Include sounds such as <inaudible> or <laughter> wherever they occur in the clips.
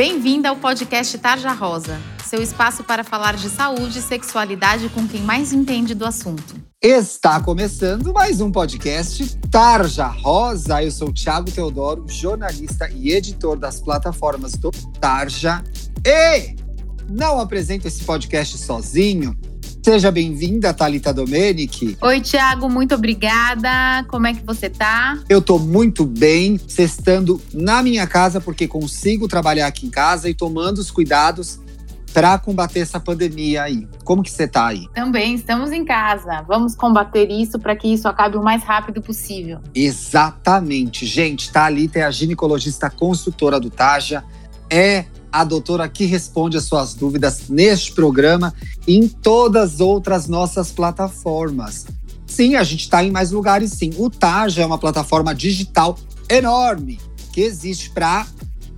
Bem-vinda ao podcast Tarja Rosa, seu espaço para falar de saúde e sexualidade com quem mais entende do assunto. Está começando mais um podcast Tarja Rosa. Eu sou o Thiago Teodoro, jornalista e editor das plataformas do Tarja. E não apresento esse podcast sozinho. Seja bem-vinda, Thalita Domenic. Oi, Thiago, muito obrigada. Como é que você tá? Eu tô muito bem, sextando na minha casa, porque consigo trabalhar aqui em casa e tomando os cuidados para combater essa pandemia aí. Como que você tá aí? Também estamos em casa. Vamos combater isso para que isso acabe o mais rápido possível. Exatamente. Gente, Thalita é a ginecologista consultora do Taja, é a doutora que responde as suas dúvidas neste programa e em todas as outras nossas plataformas. Sim, a gente está em mais lugares, sim. O Taja é uma plataforma digital enorme que existe para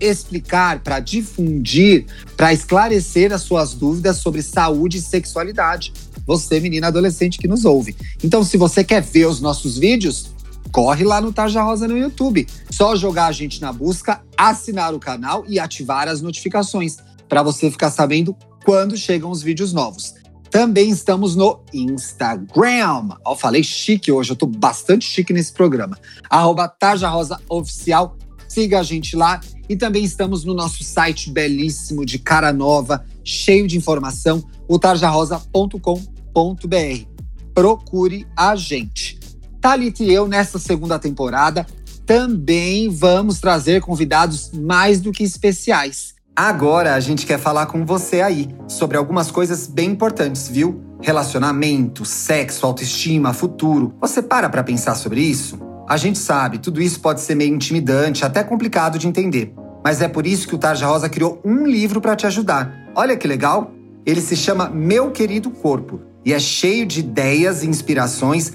explicar, para difundir, para esclarecer as suas dúvidas sobre saúde e sexualidade. Você, menina adolescente que nos ouve. Então, se você quer ver os nossos vídeos, corre lá no Tarja Rosa no YouTube. Só jogar a gente na busca, assinar o canal e ativar as notificações para você ficar sabendo quando chegam os vídeos novos. Também estamos no Instagram. Ó, falei chique hoje, eu tô bastante chique nesse programa. Arroba Tarja Rosa Oficial. Siga a gente lá. E também estamos no nosso site belíssimo de cara nova, cheio de informação, o tarjarosa.com.br. Procure a gente. Thalita e eu, nessa segunda temporada, também vamos trazer convidados mais do que especiais. Agora a gente quer falar com você aí sobre algumas coisas bem importantes, viu? Relacionamento, sexo, autoestima, futuro. Você para pra pensar sobre isso? A gente sabe, tudo isso pode ser meio intimidante, até complicado de entender. Mas é por isso que o Tarja Rosa criou um livro para te ajudar. Olha que legal! Ele se chama Meu Querido Corpo e é cheio de ideias e inspirações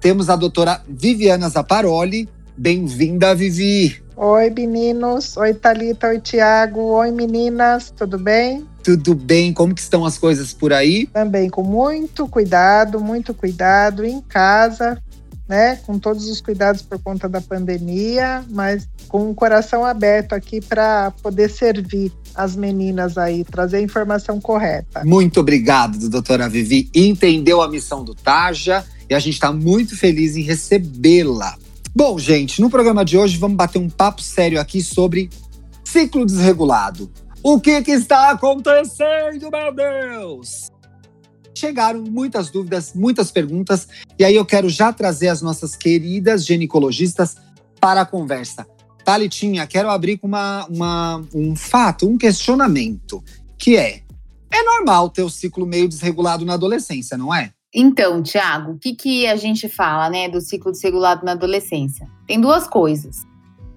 temos a doutora Viviana Zaparoli. Bem-vinda, Vivi! Oi, meninos. Oi, Talita. Oi, Tiago. Oi, meninas. Tudo bem? Tudo bem. Como que estão as coisas por aí? Também com muito cuidado, muito cuidado em casa, né? Com todos os cuidados por conta da pandemia, mas com o coração aberto aqui para poder servir as meninas aí, trazer a informação correta. Muito obrigado, doutora Vivi. Entendeu a missão do Taja e a gente está muito feliz em recebê-la. Bom, gente, no programa de hoje vamos bater um papo sério aqui sobre ciclo desregulado. O que, que está acontecendo, meu Deus? Chegaram muitas dúvidas, muitas perguntas, e aí eu quero já trazer as nossas queridas ginecologistas para a conversa. Thalitinha, quero abrir com uma, uma, um fato, um questionamento, que é: é normal ter o ciclo meio desregulado na adolescência, não é? Então, Tiago, o que, que a gente fala, né, do ciclo desregulado na adolescência? Tem duas coisas.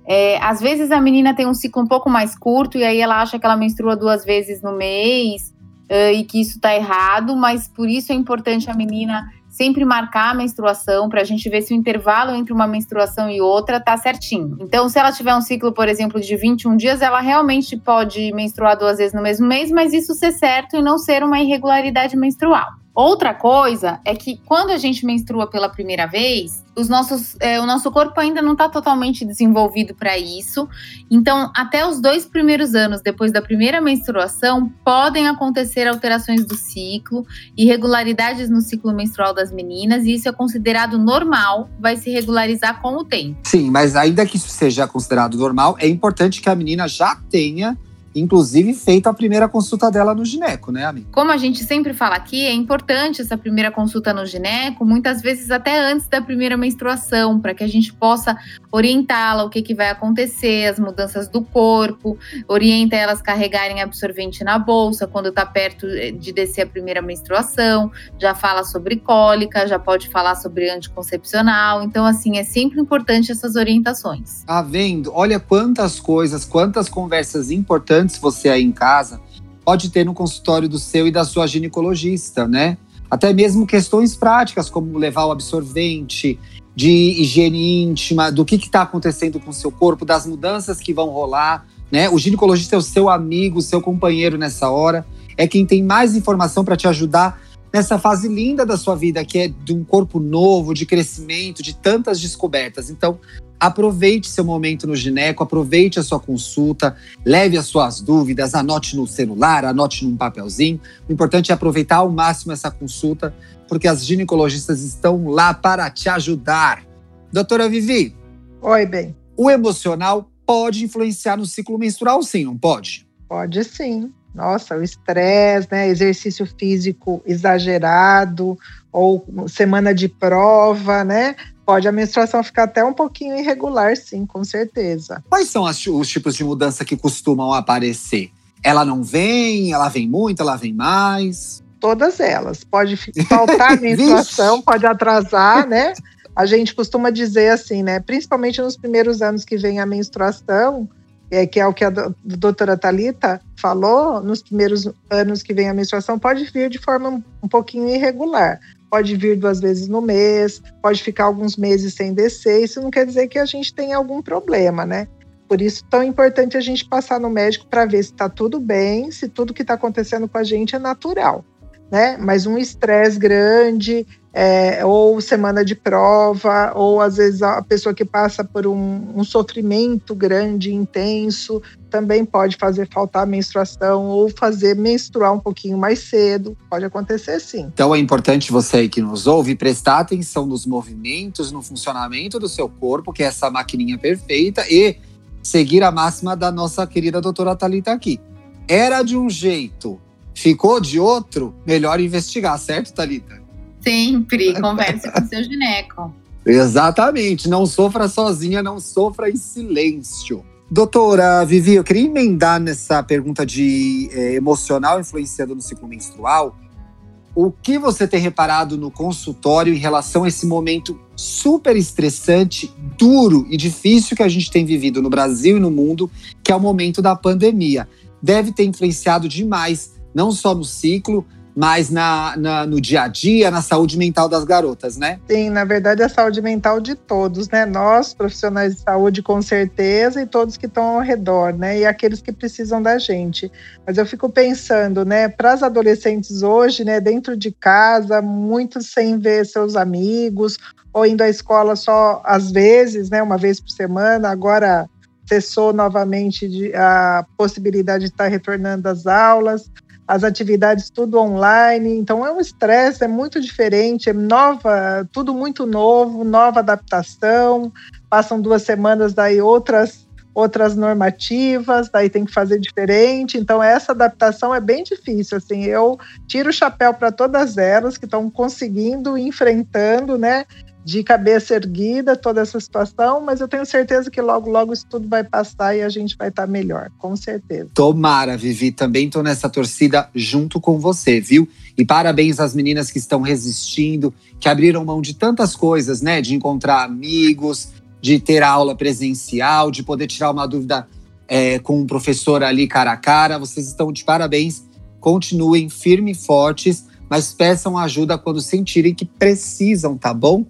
É, às vezes a menina tem um ciclo um pouco mais curto e aí ela acha que ela menstrua duas vezes no mês uh, e que isso está errado, mas por isso é importante a menina sempre marcar a menstruação para a gente ver se o intervalo entre uma menstruação e outra tá certinho. Então, se ela tiver um ciclo, por exemplo, de 21 dias, ela realmente pode menstruar duas vezes no mesmo mês, mas isso ser certo e não ser uma irregularidade menstrual. Outra coisa é que quando a gente menstrua pela primeira vez, os nossos, é, o nosso corpo ainda não está totalmente desenvolvido para isso. Então, até os dois primeiros anos depois da primeira menstruação, podem acontecer alterações do ciclo, irregularidades no ciclo menstrual das meninas, e isso é considerado normal, vai se regularizar com o tempo. Sim, mas ainda que isso seja considerado normal, é importante que a menina já tenha inclusive feito a primeira consulta dela no gineco, né, amiga? Como a gente sempre fala aqui, é importante essa primeira consulta no gineco, muitas vezes até antes da primeira menstruação, para que a gente possa orientá-la o que, que vai acontecer, as mudanças do corpo, orienta elas a carregarem absorvente na bolsa quando está perto eh, de descer a primeira menstruação, já fala sobre cólica, já pode falar sobre anticoncepcional. Então, assim, é sempre importante essas orientações. Tá vendo? Olha quantas coisas, quantas conversas importantes você aí em casa pode ter no consultório do seu e da sua ginecologista, né? Até mesmo questões práticas, como levar o absorvente, de higiene íntima, do que está acontecendo com o seu corpo, das mudanças que vão rolar, né? O ginecologista é o seu amigo, o seu companheiro nessa hora, é quem tem mais informação para te ajudar nessa fase linda da sua vida, que é de um corpo novo, de crescimento, de tantas descobertas. Então, aproveite seu momento no gineco, aproveite a sua consulta, leve as suas dúvidas, anote no celular, anote num papelzinho. O importante é aproveitar ao máximo essa consulta, porque as ginecologistas estão lá para te ajudar. Doutora Vivi. Oi, bem. O emocional pode influenciar no ciclo menstrual, sim, não pode? Pode sim nossa, o estresse, né, exercício físico exagerado ou semana de prova, né? Pode a menstruação ficar até um pouquinho irregular, sim, com certeza. Quais são as, os tipos de mudança que costumam aparecer? Ela não vem, ela vem muito, ela vem mais? Todas elas. Pode faltar a <laughs> menstruação, pode atrasar, né? A gente costuma dizer assim, né? Principalmente nos primeiros anos que vem a menstruação, é, que é o que a doutora Talita falou, nos primeiros anos que vem a menstruação, pode vir de forma um, um pouquinho irregular. Pode vir duas vezes no mês, pode ficar alguns meses sem descer. Isso não quer dizer que a gente tenha algum problema, né? Por isso, tão importante a gente passar no médico para ver se está tudo bem, se tudo que está acontecendo com a gente é natural, né? Mas um estresse grande, é, ou semana de prova, ou às vezes a pessoa que passa por um, um, sofrimento grande, intenso, também pode fazer faltar a menstruação ou fazer menstruar um pouquinho mais cedo. Pode acontecer sim. Então é importante você que nos ouve prestar atenção nos movimentos, no funcionamento do seu corpo, que é essa maquininha perfeita, e seguir a máxima da nossa querida doutora Thalita aqui. Era de um jeito, ficou de outro, melhor investigar, certo, Thalita? Sempre, <laughs> converse com seu gineco. Exatamente, não sofra sozinha, não sofra em silêncio. Doutora Vivi, eu queria emendar nessa pergunta de é, emocional influenciando no ciclo menstrual. O que você tem reparado no consultório em relação a esse momento super estressante, duro e difícil que a gente tem vivido no Brasil e no mundo, que é o momento da pandemia? Deve ter influenciado demais, não só no ciclo, mais na, na, no dia a dia, na saúde mental das garotas, né? Sim, na verdade, a saúde mental de todos, né? Nós, profissionais de saúde, com certeza, e todos que estão ao redor, né? E aqueles que precisam da gente. Mas eu fico pensando, né, para as adolescentes hoje, né, dentro de casa, muitos sem ver seus amigos, ou indo à escola só às vezes, né, uma vez por semana, agora cessou novamente a possibilidade de estar retornando às aulas as atividades tudo online, então é um estresse, é muito diferente, é nova, tudo muito novo, nova adaptação. Passam duas semanas, daí outras outras normativas, daí tem que fazer diferente. Então essa adaptação é bem difícil. Assim, eu tiro o chapéu para todas elas que estão conseguindo, enfrentando, né? De cabeça erguida toda essa situação, mas eu tenho certeza que logo, logo isso tudo vai passar e a gente vai estar tá melhor, com certeza. Tomara, Vivi, também estou nessa torcida junto com você, viu? E parabéns às meninas que estão resistindo, que abriram mão de tantas coisas, né? De encontrar amigos, de ter aula presencial, de poder tirar uma dúvida é, com um professor ali cara a cara. Vocês estão de parabéns. Continuem firmes e fortes, mas peçam ajuda quando sentirem que precisam, tá bom?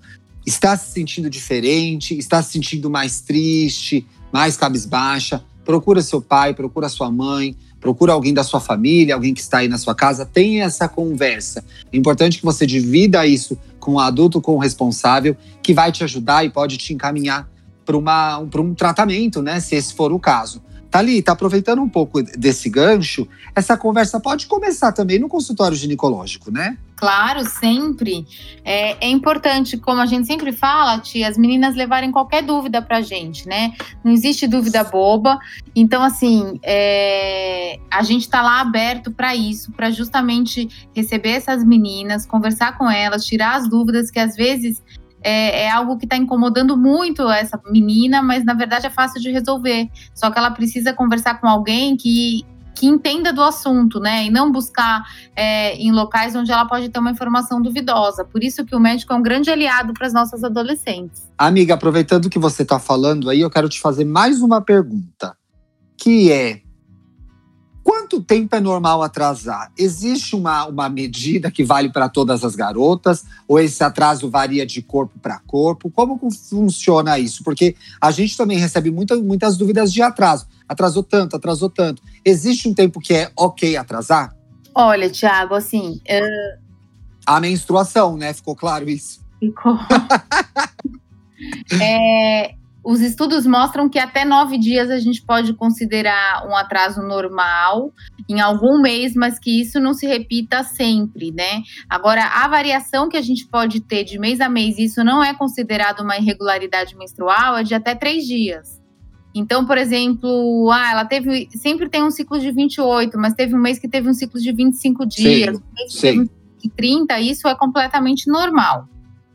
Está se sentindo diferente, está se sentindo mais triste, mais cabisbaixa, procura seu pai, procura sua mãe, procura alguém da sua família, alguém que está aí na sua casa, tenha essa conversa. É importante que você divida isso com o adulto, com o responsável, que vai te ajudar e pode te encaminhar para um, tratamento, né? Se esse for o caso. Thalita, aproveitando um pouco desse gancho, essa conversa pode começar também no consultório ginecológico, né? Claro, sempre. É, é, importante, como a gente sempre fala, tia, as meninas levarem qualquer dúvida pra gente, né? Não existe dúvida boba. Então, assim, é, a gente tá lá aberto para isso, para justamente receber essas meninas, conversar com elas, tirar as dúvidas que às vezes é, é algo que está incomodando muito essa menina, mas na verdade é fácil de resolver. Só que ela precisa conversar com alguém que, que entenda do assunto, né? E não buscar é, em locais onde ela pode ter uma informação duvidosa. Por isso que o médico é um grande aliado para as nossas adolescentes. Amiga, aproveitando que você está falando aí, eu quero te fazer mais uma pergunta, que é Quanto tempo é normal atrasar? Existe uma, uma medida que vale para todas as garotas? Ou esse atraso varia de corpo para corpo? Como funciona isso? Porque a gente também recebe muita, muitas dúvidas de atraso. Atrasou tanto, atrasou tanto. Existe um tempo que é ok atrasar? Olha, Tiago, assim. Uh... A menstruação, né? Ficou claro isso? Ficou. <laughs> é, os estudos mostram que até nove dias a gente pode considerar um atraso normal em algum mês, mas que isso não se repita sempre, né? Agora, a variação que a gente pode ter de mês a mês, isso não é considerado uma irregularidade menstrual, é de até três dias. Então, por exemplo, ah, ela teve. Sempre tem um ciclo de 28, mas teve um mês que teve um ciclo de 25 dias, sim, um mês que sim. teve um de 30, isso é completamente normal.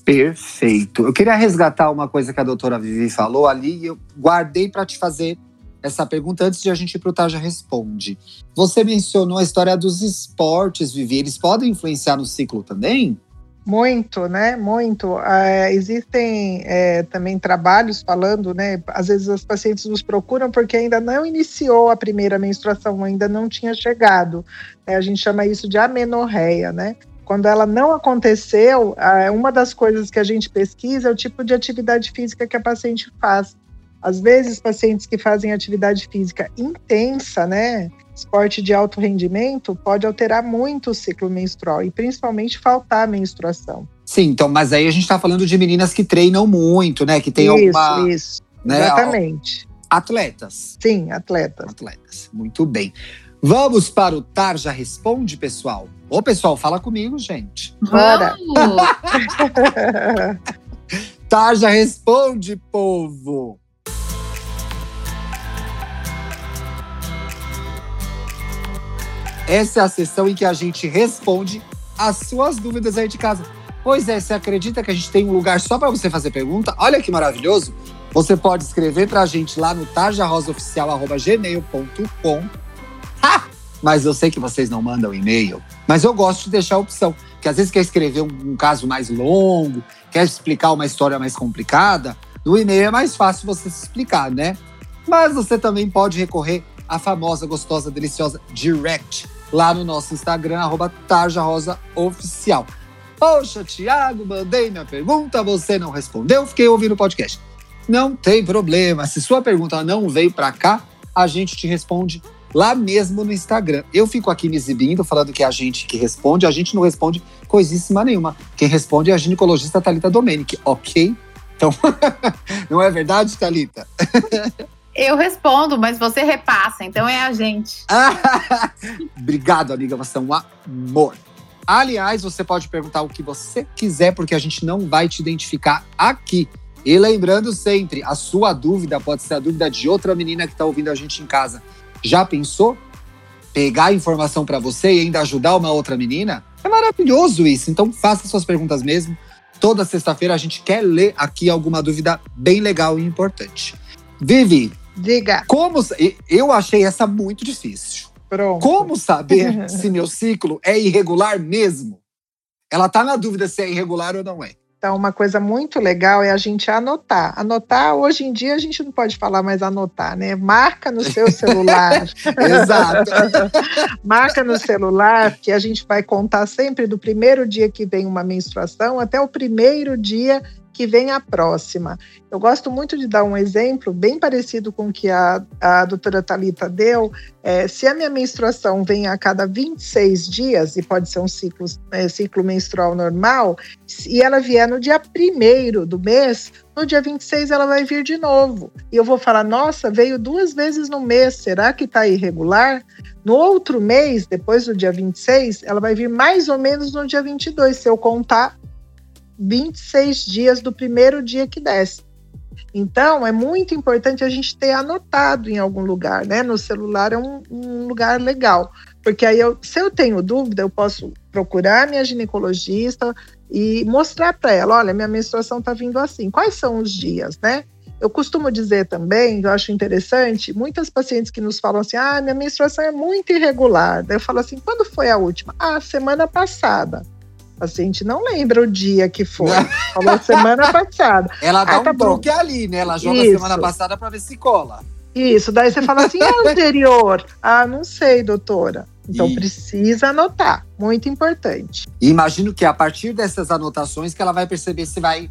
Perfeito. Eu queria resgatar uma coisa que a doutora Vivi falou ali e eu guardei para te fazer essa pergunta antes de a gente ir para o Taja Responde. Você mencionou a história dos esportes, Vivi. Eles podem influenciar no ciclo também? Muito, né? Muito. É, existem é, também trabalhos falando, né? Às vezes as pacientes nos procuram porque ainda não iniciou a primeira menstruação, ainda não tinha chegado. É, a gente chama isso de amenorreia, né? Quando ela não aconteceu, uma das coisas que a gente pesquisa é o tipo de atividade física que a paciente faz. Às vezes, pacientes que fazem atividade física intensa, né, esporte de alto rendimento, pode alterar muito o ciclo menstrual e principalmente faltar a menstruação. Sim, então, mas aí a gente está falando de meninas que treinam muito, né, que tem isso, alguma... Isso, né, exatamente. Atletas. Sim, atletas. Atletas, muito bem. Vamos para o Tarja Responde, pessoal? Ô, pessoal, fala comigo, gente. Bora! <laughs> Tarja Responde, povo! Essa é a sessão em que a gente responde as suas dúvidas aí de casa. Pois é, você acredita que a gente tem um lugar só para você fazer pergunta? Olha que maravilhoso! Você pode escrever para a gente lá no tarjarosaoficial.gmail.com mas eu sei que vocês não mandam e-mail. Mas eu gosto de deixar a opção. Porque às vezes quer escrever um, um caso mais longo, quer explicar uma história mais complicada. No e-mail é mais fácil você se explicar, né? Mas você também pode recorrer à famosa, gostosa, deliciosa Direct lá no nosso Instagram, arroba tarjarosaoficial. Poxa, Thiago, mandei minha pergunta, você não respondeu, fiquei ouvindo o podcast. Não tem problema. Se sua pergunta não veio para cá, a gente te responde lá mesmo no Instagram. Eu fico aqui me exibindo, falando que é a gente que responde, a gente não responde coisíssima nenhuma. Quem responde é a ginecologista Thalita Domenic, ok? Então, <laughs> não é verdade, Thalita? Eu respondo, mas você repassa, então é a gente. <laughs> Obrigado, amiga, você é um amor. Aliás, você pode perguntar o que você quiser, porque a gente não vai te identificar aqui. E lembrando sempre, a sua dúvida pode ser a dúvida de outra menina que está ouvindo a gente em casa. Já pensou? Pegar a informação para você e ainda ajudar uma outra menina? É maravilhoso isso. Então faça suas perguntas mesmo. Toda sexta-feira a gente quer ler aqui alguma dúvida bem legal e importante. Vivi, diga. Como eu achei essa muito difícil. Pronto. Como saber <laughs> se meu ciclo é irregular mesmo? Ela tá na dúvida se é irregular ou não é. Então, uma coisa muito legal é a gente anotar. Anotar, hoje em dia, a gente não pode falar mais anotar, né? Marca no seu celular. <laughs> Exato. <laughs> Marca no celular, que a gente vai contar sempre do primeiro dia que vem uma menstruação até o primeiro dia que vem a próxima. Eu gosto muito de dar um exemplo bem parecido com o que a, a doutora Talita deu. É, se a minha menstruação vem a cada 26 dias, e pode ser um ciclo, é, ciclo menstrual normal, e ela vier no dia primeiro do mês, no dia 26 ela vai vir de novo. E eu vou falar, nossa, veio duas vezes no mês, será que está irregular? No outro mês, depois do dia 26, ela vai vir mais ou menos no dia 22, se eu contar 26 dias do primeiro dia que desce. Então, é muito importante a gente ter anotado em algum lugar, né? No celular é um, um lugar legal, porque aí, eu, se eu tenho dúvida, eu posso procurar minha ginecologista e mostrar para ela: olha, minha menstruação está vindo assim, quais são os dias, né? Eu costumo dizer também, eu acho interessante, muitas pacientes que nos falam assim: ah, minha menstruação é muito irregular. Eu falo assim: quando foi a última? Ah, semana passada. A paciente não lembra o dia que foi. Falou semana passada. Ela dá ah, tá um bom. truque ali, né? Ela joga Isso. semana passada para ver se cola. Isso, daí você fala assim, é <laughs> anterior. Ah, não sei, doutora. Então e... precisa anotar, muito importante. E imagino que a partir dessas anotações que ela vai perceber se vai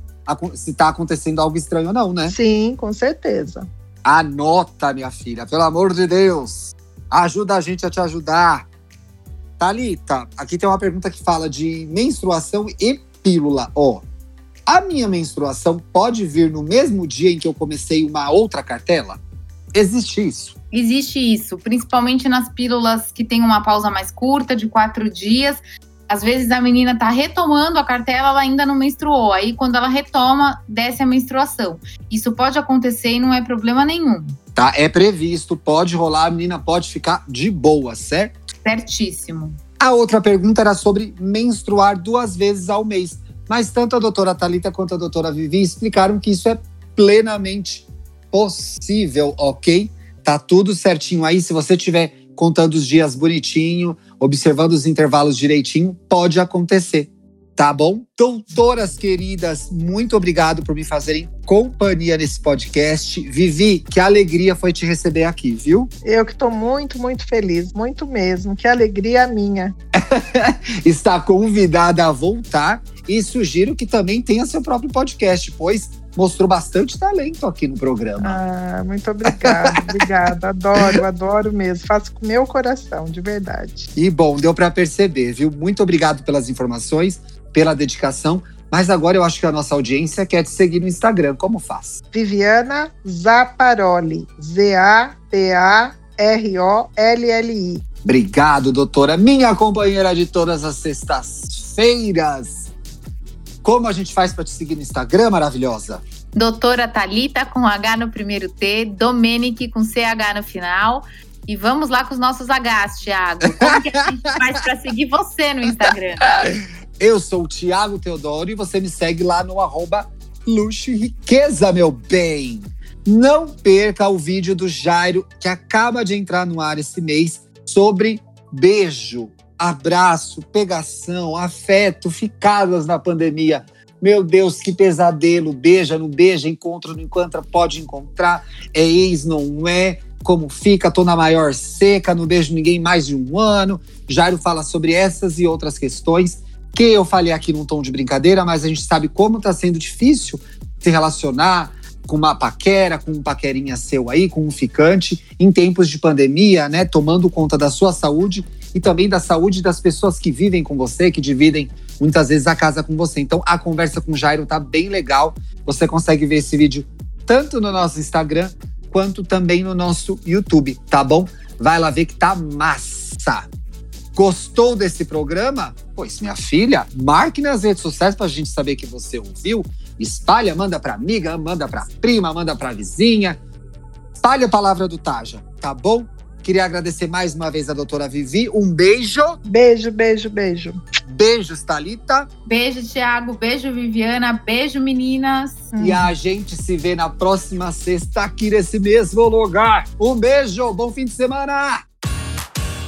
se está acontecendo algo estranho ou não, né? Sim, com certeza. Anota, minha filha, pelo amor de Deus. Ajuda a gente a te ajudar. Talita, aqui tem uma pergunta que fala de menstruação e pílula. Ó, a minha menstruação pode vir no mesmo dia em que eu comecei uma outra cartela? Existe isso? Existe isso, principalmente nas pílulas que tem uma pausa mais curta, de quatro dias. Às vezes a menina tá retomando a cartela, ela ainda não menstruou. Aí, quando ela retoma, desce a menstruação. Isso pode acontecer e não é problema nenhum. Tá, é previsto, pode rolar, a menina pode ficar de boa, certo? Certíssimo. A outra pergunta era sobre menstruar duas vezes ao mês. Mas tanto a doutora Talita quanto a doutora Vivi explicaram que isso é plenamente possível, ok? Tá tudo certinho aí. Se você estiver contando os dias bonitinho, observando os intervalos direitinho, pode acontecer tá bom? Doutoras queridas, muito obrigado por me fazerem companhia nesse podcast. Vivi, que alegria foi te receber aqui, viu? Eu que estou muito, muito feliz, muito mesmo. Que alegria minha. <laughs> Está convidada a voltar e sugiro que também tenha seu próprio podcast, pois mostrou bastante talento aqui no programa. Ah, muito obrigada, <laughs> obrigada. Adoro, adoro mesmo. Faço com meu coração, de verdade. E bom, deu para perceber, viu? Muito obrigado pelas informações pela dedicação. Mas agora eu acho que a nossa audiência quer te seguir no Instagram. Como faz? Viviana Zaparoli. Z-A-P-A-R-O-L-L-I. Obrigado, doutora. Minha companheira de todas as sextas-feiras. Como a gente faz para te seguir no Instagram, maravilhosa? Doutora Talita com H no primeiro T, Domenic com CH no final. E vamos lá com os nossos Hs, Thiago. Como que a gente <laughs> faz para seguir você no Instagram? Eu sou o Thiago Teodoro e você me segue lá no arroba Luxo e Riqueza, meu bem. Não perca o vídeo do Jairo, que acaba de entrar no ar esse mês, sobre beijo, abraço, pegação, afeto, ficadas na pandemia. Meu Deus, que pesadelo. Beija, não beija, encontra, não encontra, pode encontrar. É ex, não é? Como fica? Tô na maior seca, não beijo ninguém mais de um ano. Jairo fala sobre essas e outras questões que eu falei aqui num tom de brincadeira, mas a gente sabe como está sendo difícil se relacionar com uma paquera, com um paquerinha seu aí, com um ficante, em tempos de pandemia, né? Tomando conta da sua saúde e também da saúde das pessoas que vivem com você, que dividem muitas vezes a casa com você. Então a conversa com o Jairo tá bem legal. Você consegue ver esse vídeo tanto no nosso Instagram quanto também no nosso YouTube, tá bom? Vai lá ver que tá massa. Gostou desse programa? Pois, minha filha, marque nas redes sociais para a gente saber que você ouviu. Espalha, manda para amiga, manda para prima, manda para vizinha. Espalha a palavra do Taja, tá bom? Queria agradecer mais uma vez a doutora Vivi. Um beijo. Beijo, beijo, beijo. Beijos, Thalita. Beijo, Thiago. Beijo, Viviana. Beijo, meninas. E a gente se vê na próxima sexta aqui nesse mesmo lugar. Um beijo, bom fim de semana.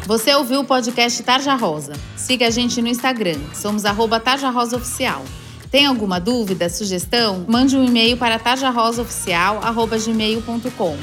Você ouviu o podcast Tarja Rosa? Siga a gente no Instagram, somos arroba Tarja Rosa Oficial. Tem alguma dúvida, sugestão? Mande um e-mail para tarjarosaoficial.gmail.com